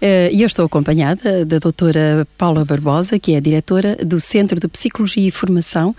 e eu estou acompanhada da doutora Paula Barbosa, que é a diretora do Centro de Psicologia e Formação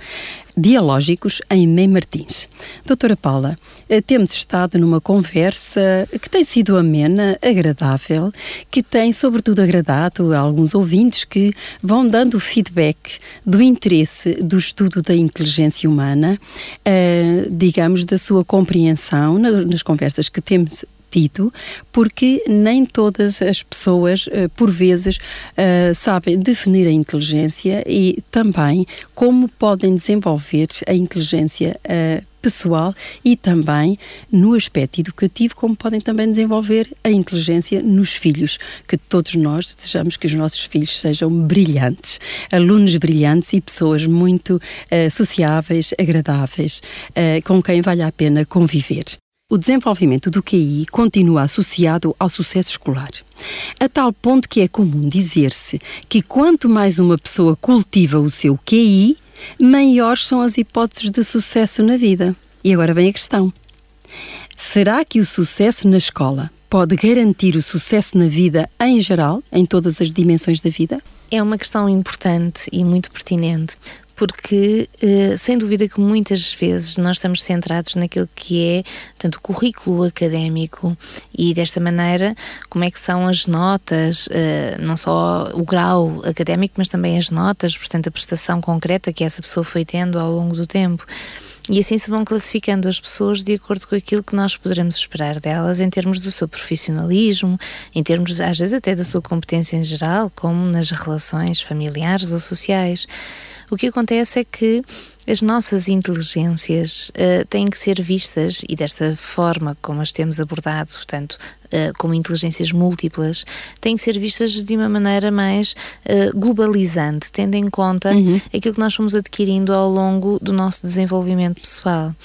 Dialógicos em Mem Martins. Doutora Paula, eh, temos estado numa conversa que tem sido amena, agradável, que tem sobretudo agradado a alguns ouvintes que vão dando feedback do interesse do estudo da inteligência humana, eh, digamos, da sua compreensão nas conversas que temos tido, porque nem todas as pessoas, eh, por vezes, eh, sabem definir a inteligência e também como podem desenvolver a inteligência eh, pessoal e também no aspecto educativo, como podem também desenvolver a inteligência nos filhos, que todos nós desejamos que os nossos filhos sejam brilhantes, alunos brilhantes e pessoas muito uh, sociáveis, agradáveis, uh, com quem vale a pena conviver. O desenvolvimento do QI continua associado ao sucesso escolar, a tal ponto que é comum dizer-se que quanto mais uma pessoa cultiva o seu QI, maiores são as hipóteses de sucesso na vida. E agora vem a questão: será que o sucesso na escola pode garantir o sucesso na vida em geral, em todas as dimensões da vida? É uma questão importante e muito pertinente, porque eh, sem dúvida que muitas vezes nós estamos centrados naquilo que é tanto o currículo académico e desta maneira como é que são as notas, eh, não só o grau académico, mas também as notas, portanto a prestação concreta que essa pessoa foi tendo ao longo do tempo. E assim se vão classificando as pessoas de acordo com aquilo que nós poderemos esperar delas em termos do seu profissionalismo, em termos, às vezes, até da sua competência em geral, como nas relações familiares ou sociais. O que acontece é que as nossas inteligências uh, têm que ser vistas, e desta forma como as temos abordado, portanto, uh, como inteligências múltiplas, têm que ser vistas de uma maneira mais uh, globalizante, tendo em conta uhum. aquilo que nós fomos adquirindo ao longo do nosso desenvolvimento pessoal.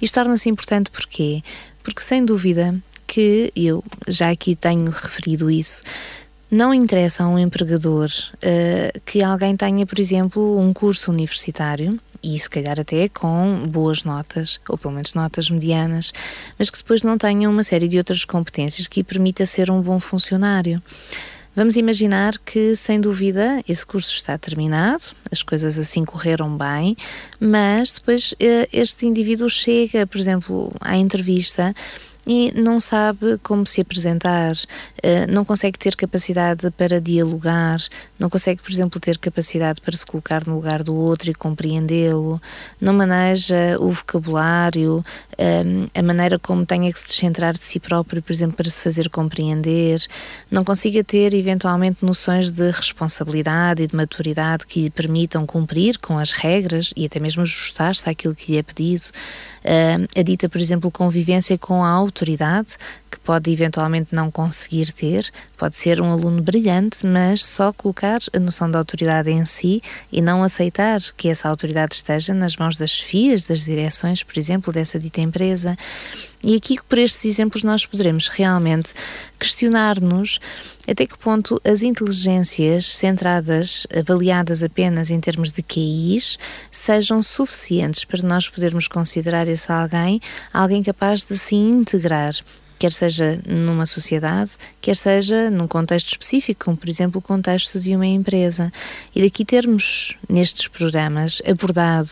Isto torna-se importante porquê? Porque, sem dúvida, que eu já aqui tenho referido isso, não interessa a um empregador uh, que alguém tenha, por exemplo, um curso universitário e se calhar até com boas notas, ou pelo menos notas medianas, mas que depois não tenha uma série de outras competências que lhe permita ser um bom funcionário. Vamos imaginar que, sem dúvida, esse curso está terminado, as coisas assim correram bem, mas depois uh, este indivíduo chega, por exemplo, à entrevista e não sabe como se apresentar, eh, não consegue ter capacidade para dialogar, não consegue, por exemplo, ter capacidade para se colocar no lugar do outro e compreendê-lo, não maneja o vocabulário, eh, a maneira como tenha que se descentrar de si próprio, por exemplo, para se fazer compreender, não consiga ter eventualmente noções de responsabilidade e de maturidade que lhe permitam cumprir com as regras e até mesmo ajustar-se àquilo que lhe é pedido. Eh, a dita, por exemplo, convivência com a autoridade, que pode eventualmente não conseguir ter, pode ser um aluno brilhante, mas só colocar a noção da autoridade em si e não aceitar que essa autoridade esteja nas mãos das FIAs, das direções, por exemplo, dessa dita empresa. E aqui, por estes exemplos, nós poderemos realmente questionar-nos até que ponto as inteligências centradas, avaliadas apenas em termos de QIs, sejam suficientes para nós podermos considerar esse alguém alguém capaz de se integrar quer seja numa sociedade, quer seja num contexto específico, como por exemplo o contexto de uma empresa. E daqui termos nestes programas abordado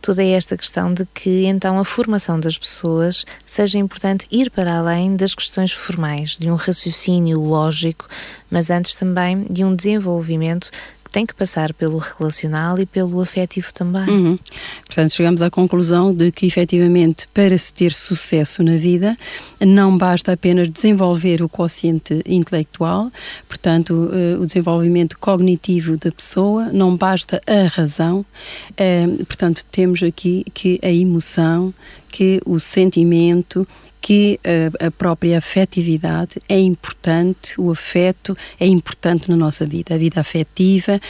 toda esta questão de que então a formação das pessoas seja importante ir para além das questões formais, de um raciocínio lógico, mas antes também de um desenvolvimento tem que passar pelo relacional e pelo afetivo também. Uhum. Portanto, chegamos à conclusão de que, efetivamente, para se ter sucesso na vida, não basta apenas desenvolver o quociente intelectual, portanto, uh, o desenvolvimento cognitivo da pessoa, não basta a razão, uh, portanto, temos aqui que a emoção, que o sentimento, que a, a própria afetividade é importante, o afeto é importante na nossa vida, a vida afetiva,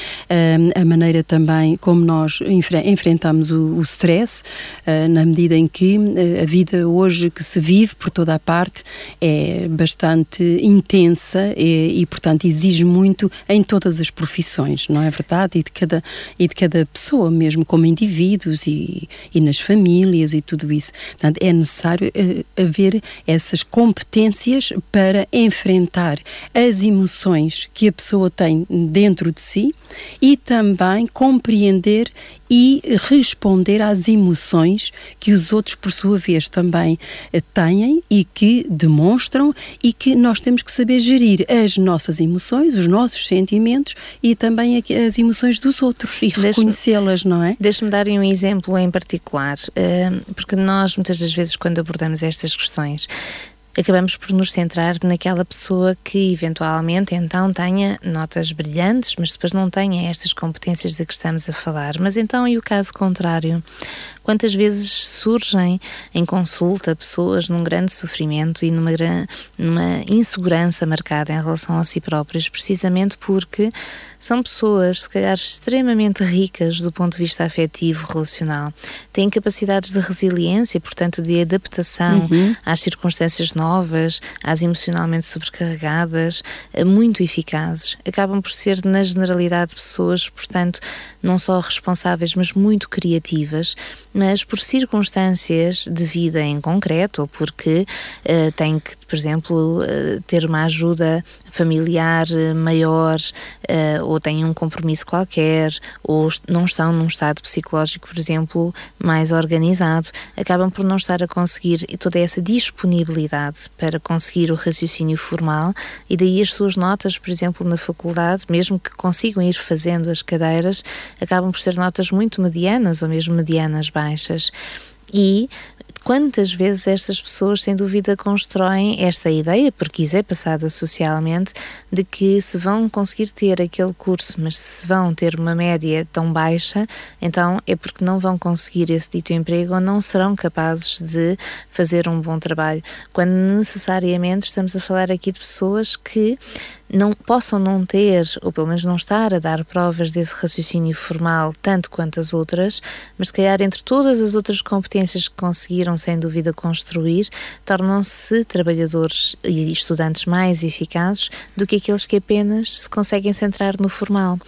a maneira também como nós enfrentamos o, o stress, na medida em que a vida hoje que se vive por toda a parte é bastante intensa e, e portanto, exige muito em todas as profissões, não é verdade? E de cada, e de cada pessoa mesmo, como indivíduos e, e nas famílias e tudo isso. Portanto, é necessário uh, haver essas competências para enfrentar as emoções que a pessoa tem dentro de si e também compreender e responder às emoções que os outros, por sua vez, também eh, têm e que demonstram e que nós temos que saber gerir as nossas emoções, os nossos sentimentos e também as emoções dos outros e reconhecê-las, não é? Deixe-me dar um exemplo em particular, eh, porque nós muitas das vezes quando abordamos estas questões acabamos por nos centrar naquela pessoa que eventualmente então tenha notas brilhantes, mas depois não tenha estas competências de que estamos a falar. Mas então, e o caso contrário? Quantas vezes surgem em consulta pessoas num grande sofrimento e numa, numa insegurança marcada em relação a si próprias, precisamente porque são pessoas, se calhar, extremamente ricas do ponto de vista afetivo, relacional, têm capacidades de resiliência, portanto, de adaptação uhum. às circunstâncias novas, às emocionalmente sobrecarregadas, eh, muito eficazes. Acabam por ser, na generalidade, pessoas, portanto, não só responsáveis, mas muito criativas mas por circunstâncias de vida em concreto, ou porque uh, tem que, por exemplo, uh, ter uma ajuda familiar maior, uh, ou têm um compromisso qualquer, ou não estão num estado psicológico, por exemplo, mais organizado, acabam por não estar a conseguir toda essa disponibilidade para conseguir o raciocínio formal, e daí as suas notas, por exemplo, na faculdade, mesmo que consigam ir fazendo as cadeiras, acabam por ser notas muito medianas ou mesmo medianas baixas. E quantas vezes estas pessoas, sem dúvida, constroem esta ideia, porque isso é passada socialmente, de que se vão conseguir ter aquele curso, mas se vão ter uma média tão baixa, então é porque não vão conseguir esse dito emprego ou não serão capazes de fazer um bom trabalho. Quando necessariamente estamos a falar aqui de pessoas que não possam não ter, ou pelo menos não estar a dar provas desse raciocínio formal tanto quanto as outras, mas se calhar entre todas as outras competências que conseguiram sem dúvida construir, tornam-se trabalhadores e estudantes mais eficazes do que aqueles que apenas se conseguem centrar no formal.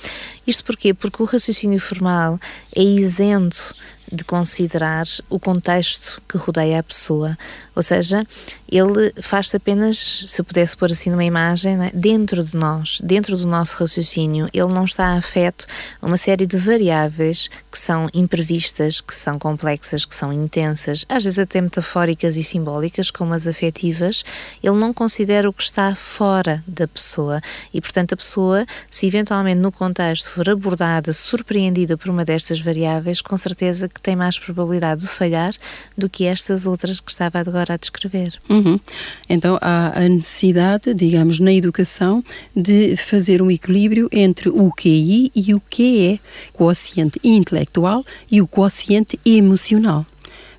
Isto porquê? Porque o raciocínio formal é isento de considerar o contexto que rodeia a pessoa. Ou seja, ele faz-se apenas, se pudesse pôr assim numa imagem, né, dentro de nós, dentro do nosso raciocínio. Ele não está afeto a uma série de variáveis que são imprevistas, que são complexas, que são intensas, às vezes até metafóricas e simbólicas, como as afetivas. Ele não considera o que está fora da pessoa e, portanto, a pessoa, se eventualmente no contexto for abordada, surpreendida por uma destas variáveis, com certeza que tem mais probabilidade de falhar do que estas outras que estava agora agora a descrever. Uhum. Então há a necessidade, digamos, na educação, de fazer um equilíbrio entre o QI e o QE, quociente intelectual e o quociente emocional.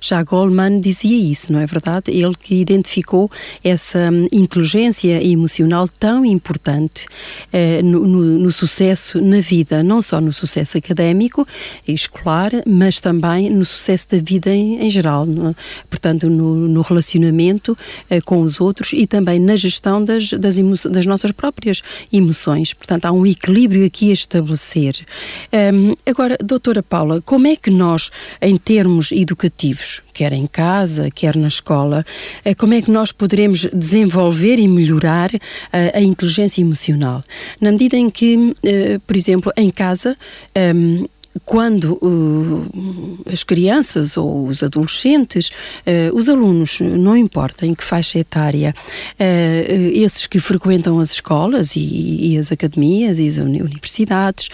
Já Goldman dizia isso, não é verdade? Ele que identificou essa hum, inteligência emocional tão importante eh, no, no, no, sucesso na vida, não só no sucesso académico e escolar, mas também no sucesso da vida em, em geral, no, portanto, no, no relacionamento eh, com os outros e também na gestão das, das, das, nossas próprias emoções. Portanto, há um equilíbrio aqui a estabelecer. Um, agora, doutora Paula, como é que nós, em termos educativos, quer em casa, quer na escola, eh, como é que nós poderemos desenvolver e melhorar a, eh, a inteligência emocional? Na medida em que, eh, por exemplo, em casa, ehm, quando uh, as crianças ou os adolescentes, uh, os alunos, não importa em que faixa etária, uh, esses que frequentam as escolas e, e, as academias e as universidades,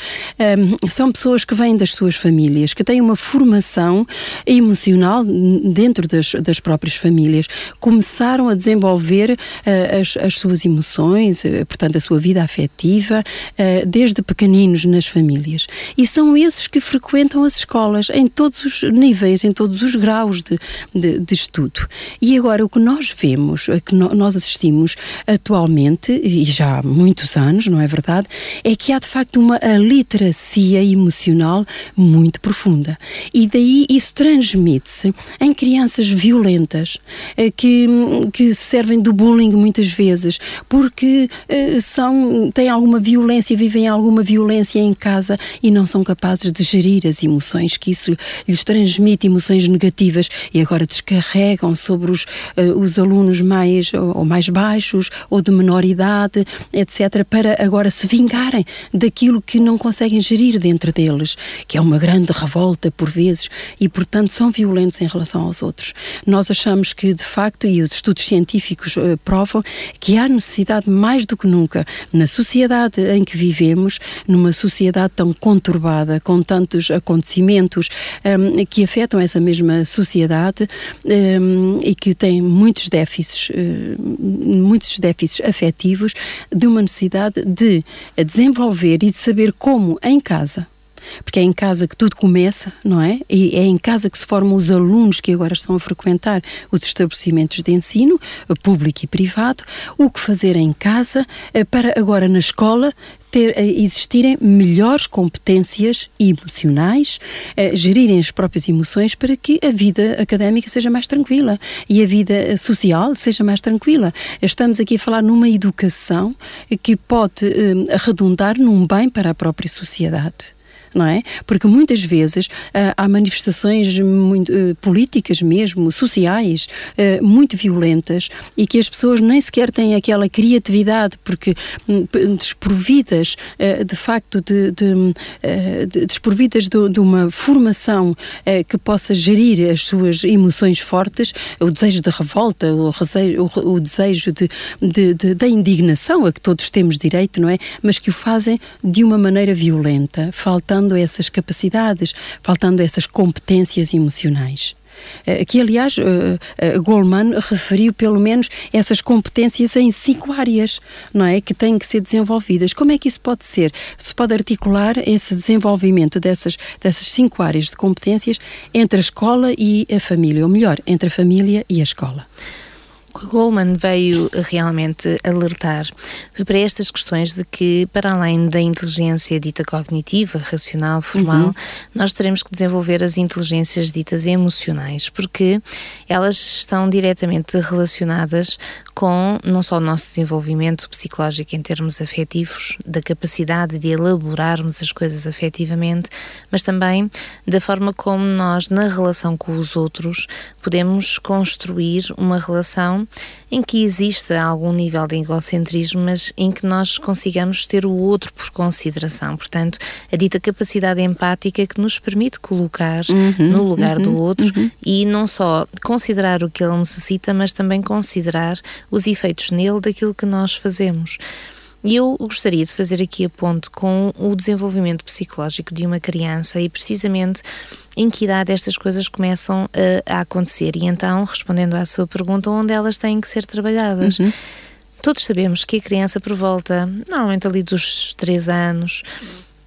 um, são pessoas que vêm das suas famílias, que têm uma formação emocional dentro das, das próprias famílias, começaram a desenvolver as, as, suas emoções, portanto, a sua vida afetiva, desde pequeninos nas famílias. E são esses que frequentam as escolas em todos os níveis, em todos os graus de, de, de estudo. E agora o que nós vemos, a que nós assistimos atualmente, e já há muitos anos, não é verdade, é que há de facto uma literacia emocional muito profunda. E daí isso transmite-se em crianças violentas eh, que, que servem do bullying muitas vezes, porque eh, são, têm alguma violência, vivem alguma violência em casa e não são capazes de gerir as emoções, que isso lhes transmite emoções negativas e agora descarregam sobre os, uh, os alunos mais ou, mais baixos ou de menor idade, etc., para agora se vingarem daquilo que não conseguem gerir dentro deles, que é uma grande revolta por vezes e, portanto, são violentos em relação aos outros. Nós achamos que, de facto, e os estudos científicos uh, provam, que há necessidade mais do que nunca na sociedade em que vivemos, numa sociedade tão conturbada, com tantos acontecimentos um, que afetam essa mesma sociedade um, e que tem muitos déficits, uh, muitos déficits afetivos, de uma necessidade de desenvolver e de saber como em casa porque é em casa que tudo começa, não é? E é em casa que se formam os alunos que agora estão a frequentar os estabelecimentos de ensino, público e privado, o que fazer em casa eh, para agora na escola ter, eh, existirem melhores competências emocionais, eh, gerirem as próprias emoções para que a vida académica seja mais tranquila e a vida social seja mais tranquila. Estamos aqui a falar numa educação que pode eh, arredondar num bem para a própria sociedade não é? Porque muitas vezes uh, há manifestações muito, uh, políticas mesmo, sociais, uh, muito violentas e que as pessoas nem sequer têm aquela criatividade porque um, desprovidas de facto de, de, de desprovidas de, de, uma formação que possa gerir as suas emoções fortes, o desejo de revolta, o, o, desejo de, de, da indignação a que todos temos direito, não é? Mas que o fazem de uma maneira violenta, faltando faltando essas capacidades, faltando essas competências emocionais. Eh, que, aliás, eh, eh, Goldman referiu pelo menos essas competências em cinco áreas, não é? Que têm que ser desenvolvidas. Como é que isso pode ser? Se pode articular esse desenvolvimento dessas, dessas cinco áreas de competências entre a escola e a família, ou melhor, entre a família e a escola? O que Goldman veio realmente alertar foi para estas questões de que, para além da inteligência dita cognitiva, racional, formal, uhum. nós teremos que desenvolver as inteligências ditas emocionais, porque elas estão diretamente relacionadas com não só o nosso desenvolvimento psicológico em termos afetivos, da capacidade de elaborarmos as coisas afetivamente, mas também da forma como nós, na relação com os outros, podemos construir uma relação em que exista algum nível de egocentrismo, mas em que nós consigamos ter o outro por consideração. Portanto, a dita capacidade empática que nos permite colocar uhum, no lugar uhum, do outro uhum. e não só considerar o que ele necessita, mas também considerar os efeitos nele daquilo que nós fazemos. E eu gostaria de fazer aqui a ponto com o desenvolvimento psicológico de uma criança e precisamente em que idade estas coisas começam a, a acontecer. E então, respondendo à sua pergunta, onde elas têm que ser trabalhadas. Uhum. Todos sabemos que a criança, por volta, normalmente ali dos 3 anos,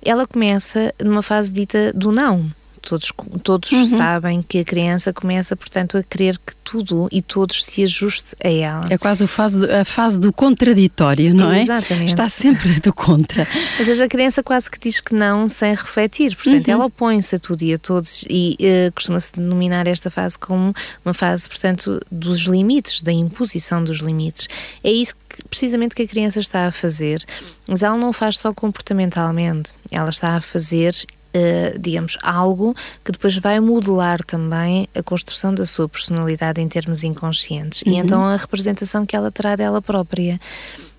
ela começa numa fase dita do não todos, todos uhum. sabem que a criança começa, portanto, a querer que tudo e todos se ajuste a ela. É quase a fase, a fase do contraditório, não é? Exatamente. Está sempre do contra. Ou seja, a criança quase que diz que não sem refletir, portanto, uhum. ela opõe-se a tudo e a todos e uh, costuma-se denominar esta fase como uma fase, portanto, dos limites, da imposição dos limites. É isso que, precisamente que a criança está a fazer, mas ela não o faz só comportamentalmente, ela está a fazer uh, digamos, algo que depois vai modelar também a construção da sua personalidade em termos inconscientes. Uhum. E então a representação que ela terá dela própria.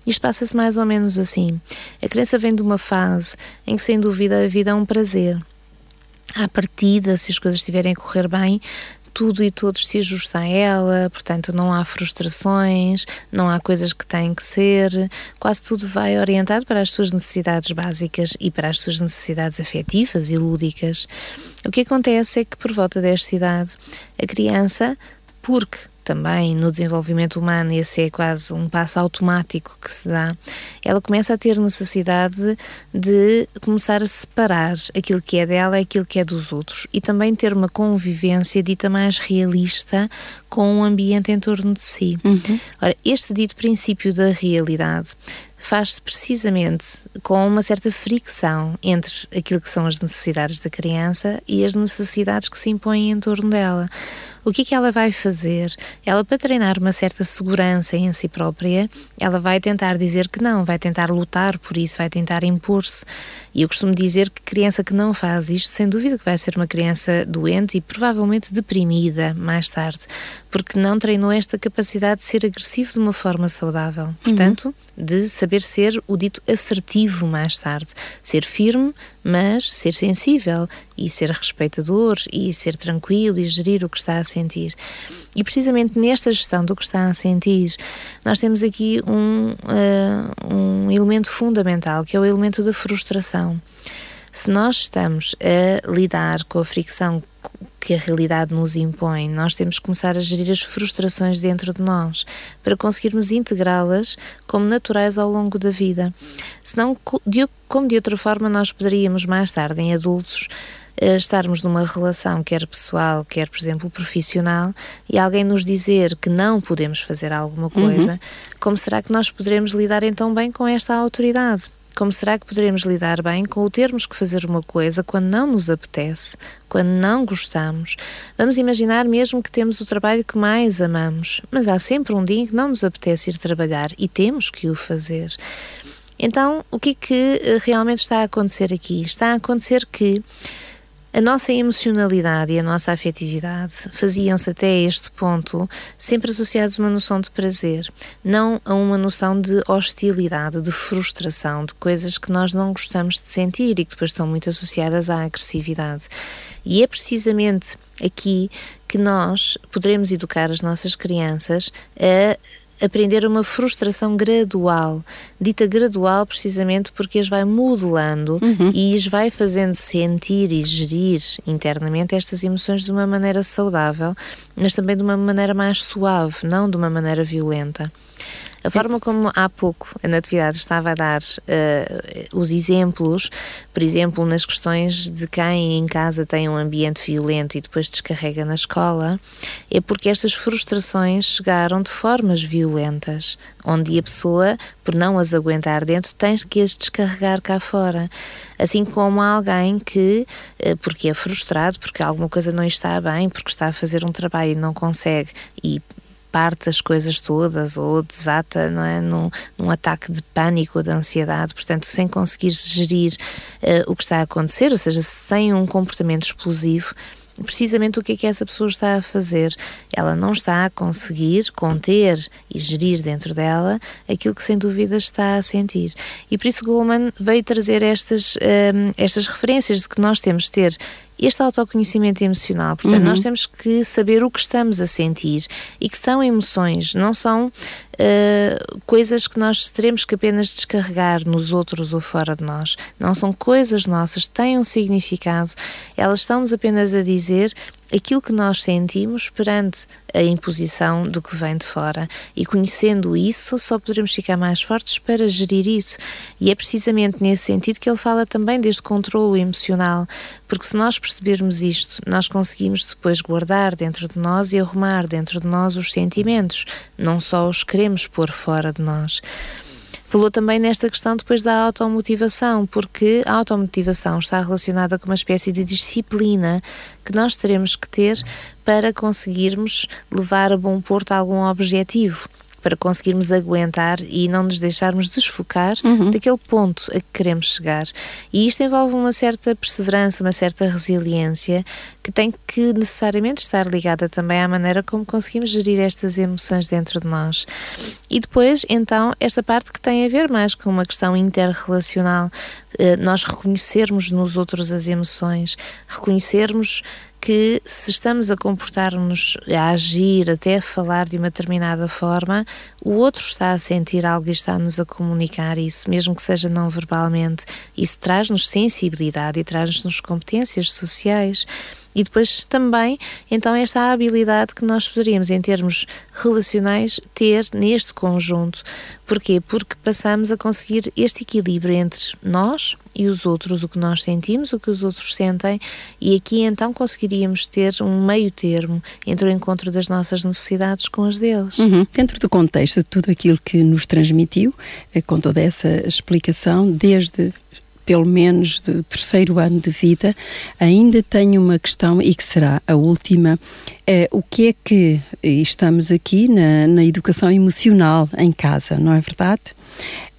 Isto passa-se mais ou menos assim. A criança vem de uma fase em que, sem dúvida, a vida é um prazer. À partida, se as coisas estiverem a correr bem, tudo e todos se ajusta a ela, portanto não há frustrações, não há coisas que têm que ser, quase tudo vai orientado para as suas necessidades básicas e para as suas necessidades afetivas e lúdicas. O que acontece é que por volta desta idade, a criança, porque também no desenvolvimento humano, esse é quase um passo automático que se dá, ela começa a ter necessidade de começar a separar aquilo que é dela e aquilo que é dos outros e também ter uma convivência dita mais realista com o ambiente em torno de si. Uhum. Ora, este dito princípio da realidade faz-se precisamente com uma certa fricção entre aquilo que são as necessidades da criança e as necessidades que se impõem em torno dela. O que é que ela vai fazer? Ela, para treinar uma certa segurança em si própria, ela vai tentar dizer que não, vai tentar lutar por isso, vai tentar impor-se. E eu costumo dizer que criança que não faz isto, sem dúvida que vai ser uma criança doente e provavelmente deprimida mais tarde, porque não treinou esta capacidade de ser agressivo de uma forma saudável. Uhum. Portanto, uhum. de saber ser o dito assertivo mais tarde, ser firme, mas ser sensível e ser respeitador e ser tranquilo e gerir o que está a sentir. E precisamente nesta gestão do que está a sentir, nós temos aqui um, uh, um elemento fundamental, que é o elemento da frustração. Se nós estamos a lidar com a fricção que a realidade nos impõe, nós temos que começar a gerir as frustrações dentro de nós para conseguirmos integrá-las como naturais ao longo da vida. Senão, como de outra forma, nós poderíamos mais tarde, em adultos, eh, estarmos numa relação, quer pessoal, quer, por exemplo, profissional, e alguém nos dizer que não podemos fazer alguma coisa, uhum. como será que nós poderemos lidar então bem com esta autoridade? Como será que poderemos lidar bem com o termos que fazer uma coisa quando não nos apetece, quando não gostamos? Vamos imaginar mesmo que temos o trabalho que mais amamos, mas há sempre um dia em que não nos apetece ir trabalhar e temos que o fazer. Então, o que é que eh, realmente está a acontecer aqui? Está a acontecer que a nossa emocionalidade e a nossa afetividade faziam-se até este ponto sempre associados a uma noção de prazer, não a uma noção de hostilidade, de frustração, de coisas que nós não gostamos de sentir e que depois estão muito associadas à agressividade. E é precisamente aqui que nós poderemos educar as nossas crianças a aprender uma frustração gradual, dita gradual precisamente porque as vai modelando uhum. e as vai fazendo sentir e gerir internamente estas emoções de uma maneira saudável, mas também de uma maneira mais suave, não de uma maneira violenta. A forma como há pouco a Natividade estava a dar uh, os exemplos, por exemplo, nas questões de quem em casa tem um ambiente violento e depois descarrega na escola, é porque estas frustrações chegaram de formas violentas, onde a pessoa, por não as aguentar dentro, tem que as descarregar cá fora. Assim como alguém que, uh, porque é frustrado, porque alguma coisa não está bem, porque está a fazer um trabalho e não consegue e parte as coisas todas ou desata não é, num, num ataque de pânico ou de ansiedade, portanto, sem conseguir gerir uh, o que está a acontecer, ou seja, se tem um comportamento explosivo, precisamente o que é que essa pessoa está a fazer. Ela não está a conseguir conter e gerir dentro dela aquilo que sem dúvida está a sentir. E por isso Goldman veio trazer estas, um, ehm, estas referências de que nós temos de ter este autoconhecimento emocional. Portanto, uhum. nós temos que saber o que estamos a sentir e que são emoções, não são uh, coisas que nós teremos que apenas descarregar nos outros ou fora de nós. Não são coisas nossas, têm um significado. Elas estão-nos apenas a dizer aquilo que nós sentimos perante a imposição do que vem de fora. E conhecendo isso, só poderemos ficar mais fortes para gerir isso. E é precisamente nesse sentido que ele fala também deste controle emocional, porque se nós percebermos isto, nós conseguimos depois guardar dentro de nós e arrumar dentro de nós os sentimentos, não só os queremos pôr fora de nós. Falou também nesta questão depois da automotivação, porque a automotivação está relacionada com uma espécie de disciplina que nós teremos que ter para conseguirmos levar a bom porto algum objetivo para conseguirmos aguentar e não nos deixarmos desfocar uhum. daquele ponto a que queremos chegar. E isto envolve uma certa perseverança, uma certa resiliência que tem que necessariamente estar ligada também à maneira como conseguimos gerir estas emoções dentro de nós. E depois, então, esta parte que tem a ver mais com uma questão interrelacional, eh, nós reconhecermos nos outros as emoções, reconhecermos que se estamos a comportar-nos, a agir, até a falar de uma determinada forma, o outro está a sentir algo e está-nos a comunicar isso, mesmo que seja não verbalmente. Isso traz-nos sensibilidade e traz-nos competências sociais. E depois também, então, esta habilidade que nós poderíamos, em termos relacionais, ter neste conjunto. Porquê? Porque passamos a conseguir este equilíbrio entre nós e os outros, o que nós sentimos, o que os outros sentem, e aqui então conseguiríamos ter um meio termo entre o encontro das nossas necessidades com as deles. Uhum. Dentro do contexto de tudo aquilo que nos transmitiu, eh, com toda essa explicação, desde pelo menos do terceiro ano de vida, ainda tenho uma questão e que será a última. É, o que é que estamos aqui na, na educação emocional em casa, não é verdade?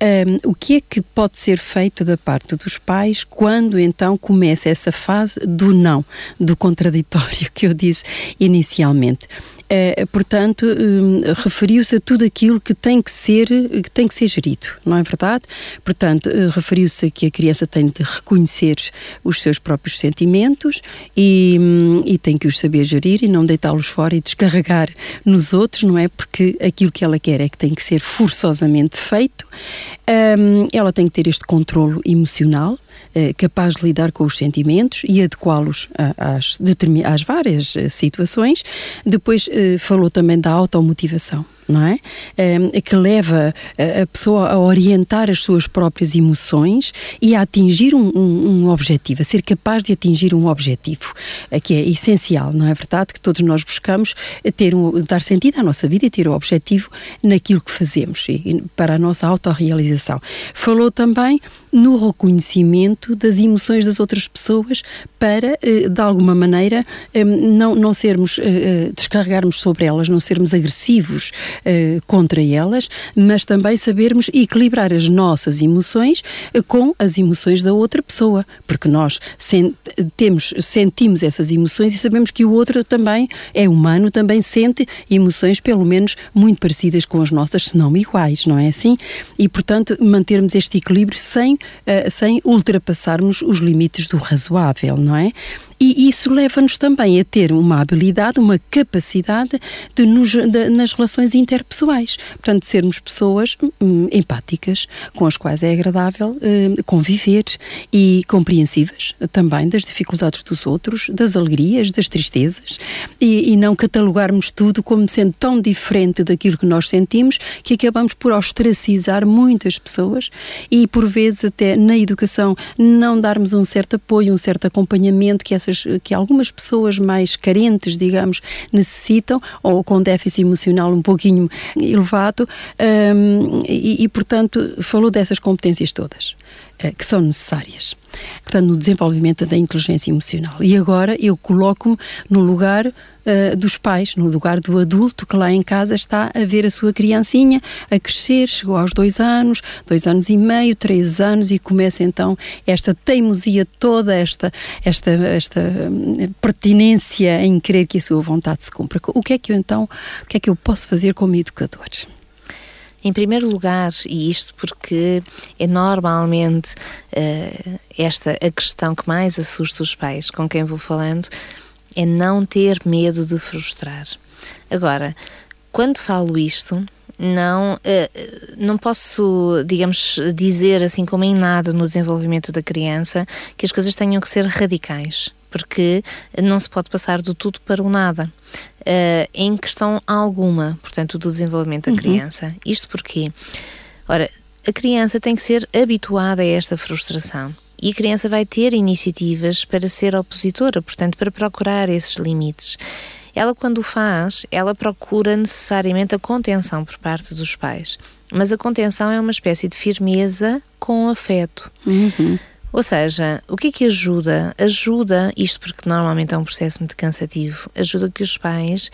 Um, o que é que pode ser feito da parte dos pais quando então começa essa fase do não, do contraditório que eu disse inicialmente? Uh, portanto, um, referiu-se a tudo aquilo que tem que ser que tem que ser gerido, não é verdade? Portanto, uh, referiu-se a que a criança tem de reconhecer os seus próprios sentimentos e, um, e tem que os saber gerir e não deitá-los fora e descarregar nos outros, não é? Porque aquilo que ela quer é que tem que ser forçosamente feito. Um, ela tem que ter este controlo emocional eh, capaz de lidar com os sentimentos e adequá-los às, às várias eh, situações. Depois eh, falou também da automotivação não é? que leva a pessoa a orientar as suas próprias emoções e a atingir um, um, um, objetivo, a ser capaz de atingir um objetivo, que é essencial, não é verdade? Que todos nós buscamos ter um, dar sentido à nossa vida e ter o objetivo naquilo que fazemos e, para a nossa autorrealização. Falou também no reconhecimento das emoções das outras pessoas para, eh, de alguma maneira, não, não sermos, eh, eh, descarregarmos sobre elas, não sermos agressivos eh, contra elas, mas também sabermos equilibrar as nossas emoções eh, com as emoções da outra pessoa, porque nós sent temos, sentimos essas emoções e sabemos que o outro também é humano, também sente emoções pelo menos muito parecidas com as nossas, se não iguais, não é assim? E, portanto, mantermos este equilíbrio sem, uh, sem ultrapassarmos os limites do razoável, não é? E isso leva-nos também a ter uma habilidade, uma capacidade de nos, de, nas relações interpessoais. Portanto, sermos pessoas hum, empáticas, com as quais é agradável hum, conviver e compreensivas também das dificuldades dos outros, das alegrias, das tristezas e, e não catalogarmos tudo como sendo tão diferente daquilo que nós sentimos que acabamos por ostracizar muitas pessoas e, por vezes, até na educação, não darmos um certo apoio, um certo acompanhamento que essas essas, que algumas pessoas mais carentes, digamos, necessitam, ou com déficit emocional um pouquinho elevado, um, e, e, portanto, falou dessas competências todas que são necessárias. Portanto, no desenvolvimento da inteligência emocional. E agora eu coloco-me no lugar uh, dos pais, no lugar do adulto que lá em casa está a ver a sua criancinha a crescer, chegou aos dois anos, dois anos e meio, três anos e começa então esta teimosia toda, esta, esta, esta hum, pertinência em querer que a sua vontade se cumpra. O que é que eu então, o que é que eu posso fazer como educador? Em primeiro lugar, e isto porque é normalmente uh, esta a questão que mais assusta os pais com quem vou falando, é não ter medo de frustrar. Agora, quando falo isto, não, uh, não posso, digamos, dizer assim como em nada no desenvolvimento da criança que as coisas tenham que ser radicais, porque não se pode passar do tudo para o nada. Uh, em questão alguma, portanto, do desenvolvimento da uhum. criança. Isto porque, ora, a criança tem que ser habituada a esta frustração e a criança vai ter iniciativas para ser opositora, portanto, para procurar esses limites. Ela, quando o faz, ela procura necessariamente a contenção por parte dos pais. Mas a contenção é uma espécie de firmeza com afeto. Uhum. Ou seja, o que é que ajuda? Ajuda, isto porque normalmente é um processo muito cansativo, ajuda que os pais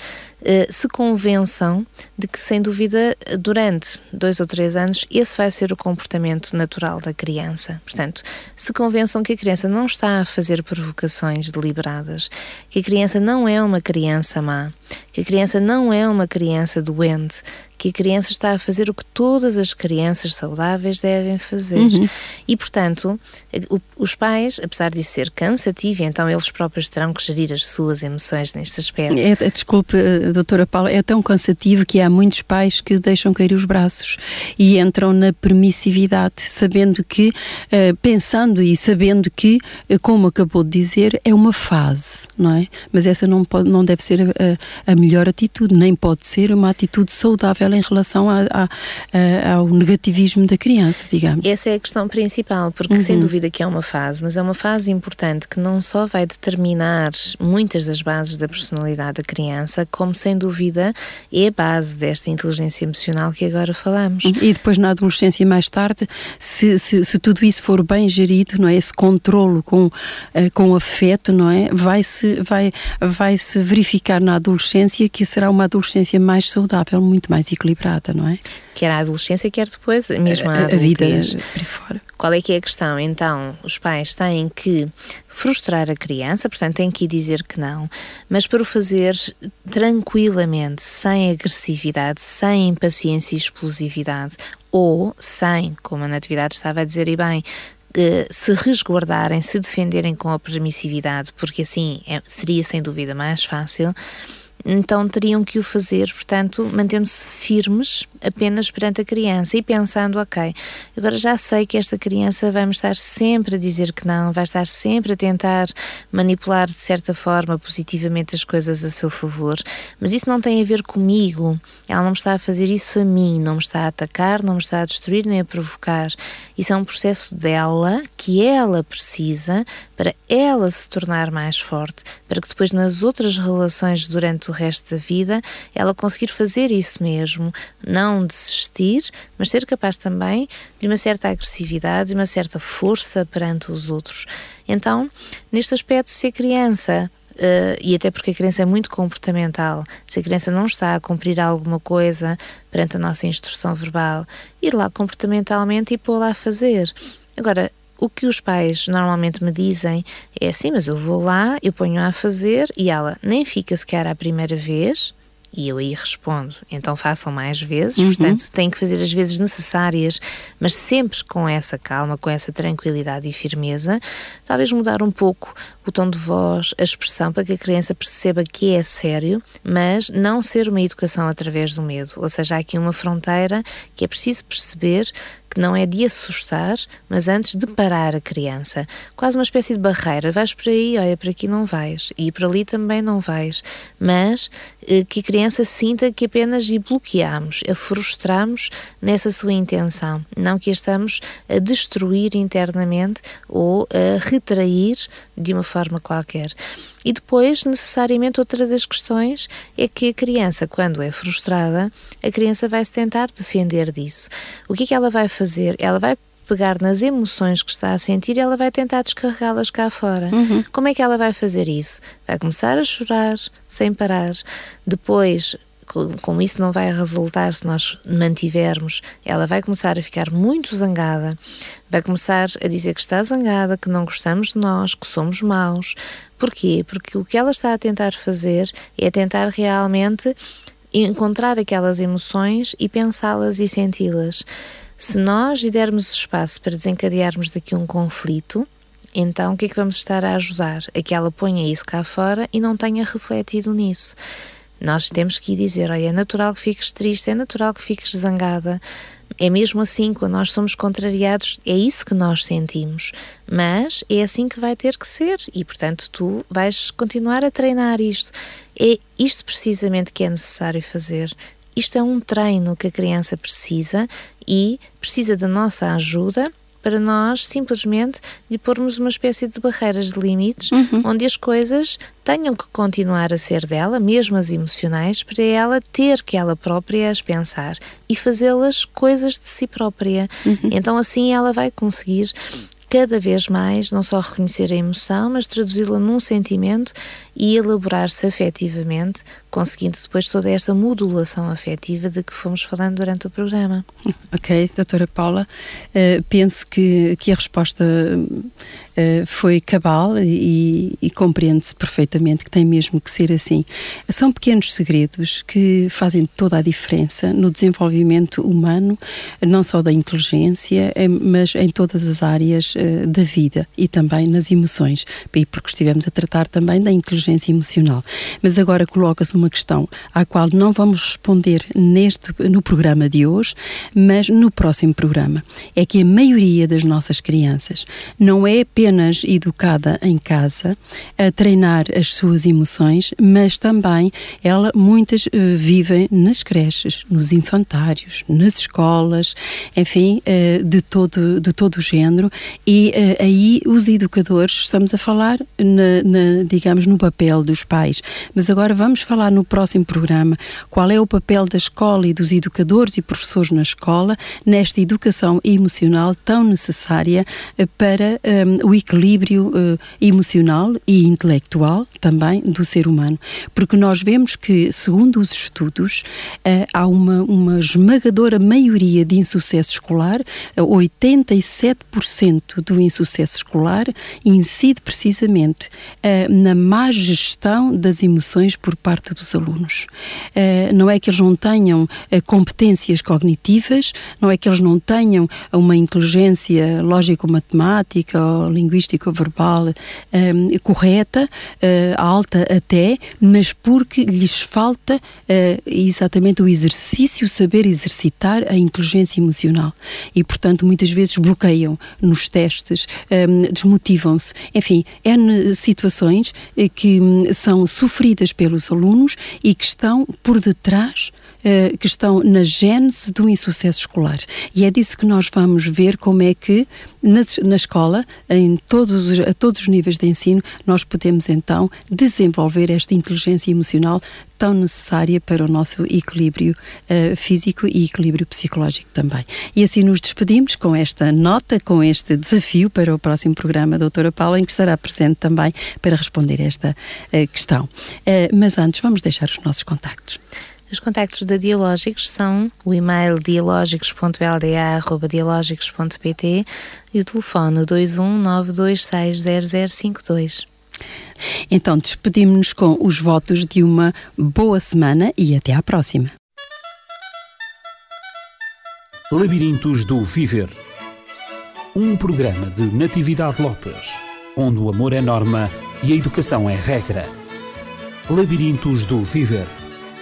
se convençam de que, sem dúvida, durante dois ou três anos, esse vai ser o comportamento natural da criança. Portanto, se convençam que a criança não está a fazer provocações deliberadas, que a criança não é uma criança má, que a criança não é uma criança doente, que a criança está a fazer o que todas as crianças saudáveis devem fazer. Uhum. E, portanto, os pais, apesar de ser cansativo, então eles próprios terão que gerir as suas emoções neste aspecto. É, é, desculpe, doutora Paula, é tão cansativo que há muitos pais que deixam cair os braços e entram na permissividade, sabendo que, uh, pensando e sabendo que, uh, como acabou de dizer, é uma fase, não é? Mas essa não, pode, não deve ser a, a melhor atitude, nem pode ser uma atitude saudável em relação a, a, a, ao negativismo da criança, digamos. Essa é a questão principal, porque uhum. sem dúvida que é uma fase, mas é uma fase importante que não só vai determinar muitas das bases da personalidade da criança, como sem dúvida é a base desta inteligência emocional que agora falamos. E depois na adolescência mais tarde, se, se, se tudo isso for bem gerido, não é? Esse controlo com, uh, com afeto, não é? Vai-se vai, vai -se verificar na adolescência que será uma adolescência mais saudável, muito mais equilibrada, não é? Quer a adolescência, quer depois, mesmo a, a, a vida. Qual é que é a questão? Então, os pais têm que frustrar a criança, portanto, têm que dizer que não, mas para o fazer tranquilamente, sem agressividade, sem impaciência e explosividade, ou sem, como a Natividade estava a dizer e bem, eh, se resguardarem, se defenderem com a permissividade, porque assim é, seria sem dúvida mais fácil então teriam que o fazer, portanto, mantendo-se firmes apenas perante a criança e pensando, ok, agora já sei que esta criança vai me estar sempre a dizer que não, vai estar sempre a tentar manipular de certa forma positivamente as coisas a seu favor, mas isso não tem a ver comigo, ela não me está a fazer isso a mim, não me está a atacar, não me está a destruir nem a provocar. Isso é um processo dela que ela precisa para ela se tornar mais forte, para que depois nas outras relações durante o resto da vida ela conseguir fazer isso mesmo, não desistir, mas ser capaz também de uma certa agressividade, de uma certa força perante os outros. Então, neste aspecto, se a criança Uh, e até porque a criança é muito comportamental, se a criança não está a cumprir alguma coisa perante a nossa instrução verbal, ir lá comportamentalmente e pô-la a fazer. Agora, o que os pais normalmente me dizem é assim, mas eu vou lá, eu ponho-a a fazer e ela nem fica sequer à primeira vez, e eu aí respondo, então façam mais vezes, uhum. portanto têm que fazer as vezes necessárias, mas sempre com essa calma, com essa tranquilidade e firmeza, talvez mudar um pouco o tom de voz, a expressão, para que a criança perceba que é sério, mas não ser uma educação através do medo. Ou seja, há aqui uma fronteira que é preciso perceber que não é de assustar, mas antes de parar a criança. Quase uma espécie de barreira. Vais por aí, olha, por aqui não vais, e por ali também não vais. Mas eh, que a criança sinta que apenas lhe bloqueamos, a frustramos nessa sua intenção, não que a estamos a destruir internamente ou a retrair de uma forma qualquer. E depois, necessariamente, outra das questões é que a criança, quando é frustrada, a criança vai se tentar defender disso. O que é que ela vai fazer? Ela vai pegar nas emoções que está a sentir e ela vai tentar descarregá-las cá fora. Uhum. Como é que ela vai fazer isso? Vai começar a chorar sem parar. Depois como isso não vai resultar se nós mantivermos, ela vai começar a ficar muito zangada, vai começar a dizer que está zangada, que não gostamos de nós, que somos maus. Porquê? Porque o que ela está a tentar fazer é tentar realmente encontrar aquelas emoções e pensá-las e senti-las. Se nós lhe dermos espaço para desencadearmos daqui um conflito, então o que é que vamos estar a ajudar? A que ela ponha isso cá fora e não tenha refletido nisso. Nós temos que dizer: olha, é natural que fiques triste, é natural que fiques zangada. É mesmo assim, quando nós somos contrariados, é isso que nós sentimos. Mas é assim que vai ter que ser e, portanto, tu vais continuar a treinar isto. É isto precisamente que é necessário fazer. Isto é um treino que a criança precisa e precisa da nossa ajuda para nós simplesmente lhe pormos uma espécie de barreiras de limites uhum. onde as coisas tenham que continuar a ser dela, mesmo as emocionais, para ela ter que ela própria as pensar e fazê-las coisas de si própria. Uhum. Então assim ela vai conseguir cada vez mais não só reconhecer a emoção, mas traduzi-la num sentimento e elaborar-se afetivamente, conseguindo depois toda esta modulação afetiva de que fomos falando durante o programa. Ok, doutora Paula, uh, penso que, que a resposta uh, foi cabal e, e compreende-se perfeitamente que tem mesmo que ser assim. São pequenos segredos que fazem toda a diferença no desenvolvimento humano, não só da inteligência, eh, mas em todas as áreas uh, da vida e também nas emoções, e porque estivemos a tratar também da inteligência emocional. Mas agora coloca-se uma questão à qual não vamos responder neste no programa de hoje, mas no próximo programa. É que a maioria das nossas crianças não é apenas educada em casa a treinar as suas emoções, mas também ela muitas uh, vivem nas creches, nos infantários, nas escolas, enfim, uh, de todo de todo o género e uh, aí os educadores estamos a falar na, na, digamos no papel dos pais, mas agora vamos falar no próximo programa qual é o papel da escola e dos educadores e professores na escola nesta educação emocional tão necessária para um, o equilíbrio uh, emocional e intelectual também do ser humano. Porque nós vemos que, segundo os estudos, uh, há uma, uma esmagadora maioria de insucesso escolar, uh, 87% do insucesso escolar incide precisamente uh, na má gestão das emoções por parte dos alunos. não é que eles não tenham competências cognitivas, não é que eles não tenham uma inteligência lógico-matemática ou linguístico-verbal um, correta, alta até, mas porque lhes falta exatamente o exercício, saber exercitar a inteligência emocional. E, portanto, muitas vezes bloqueiam nos testes, desmotivam-se. Enfim, N situações eh, hum, são sofridas pelos alunos e que estão por detrás uh, que estão na gênese do insucesso escolar. E é disso que nós vamos ver como é que na, na escola, em todos os, a todos os níveis de ensino, nós podemos então desenvolver esta inteligência emocional tão necessária para o nosso equilíbrio uh, físico e equilíbrio psicológico também. E assim nos despedimos com esta nota, com este desafio para o próximo programa, doutora Paula, em que estará presente também para responder esta uh, questão. Uh, mas antes, vamos deixar os nossos contactos. Os contactos da Dialógicos são o e-mail dialógicos.lda.dialógicos.pt e o telefone 219260052. Então despedimos-nos com os votos de uma boa semana e até à próxima. Labirintos do Viver um programa de Natividade Lopes, onde o amor é norma e a educação é regra. Labirintos do Viver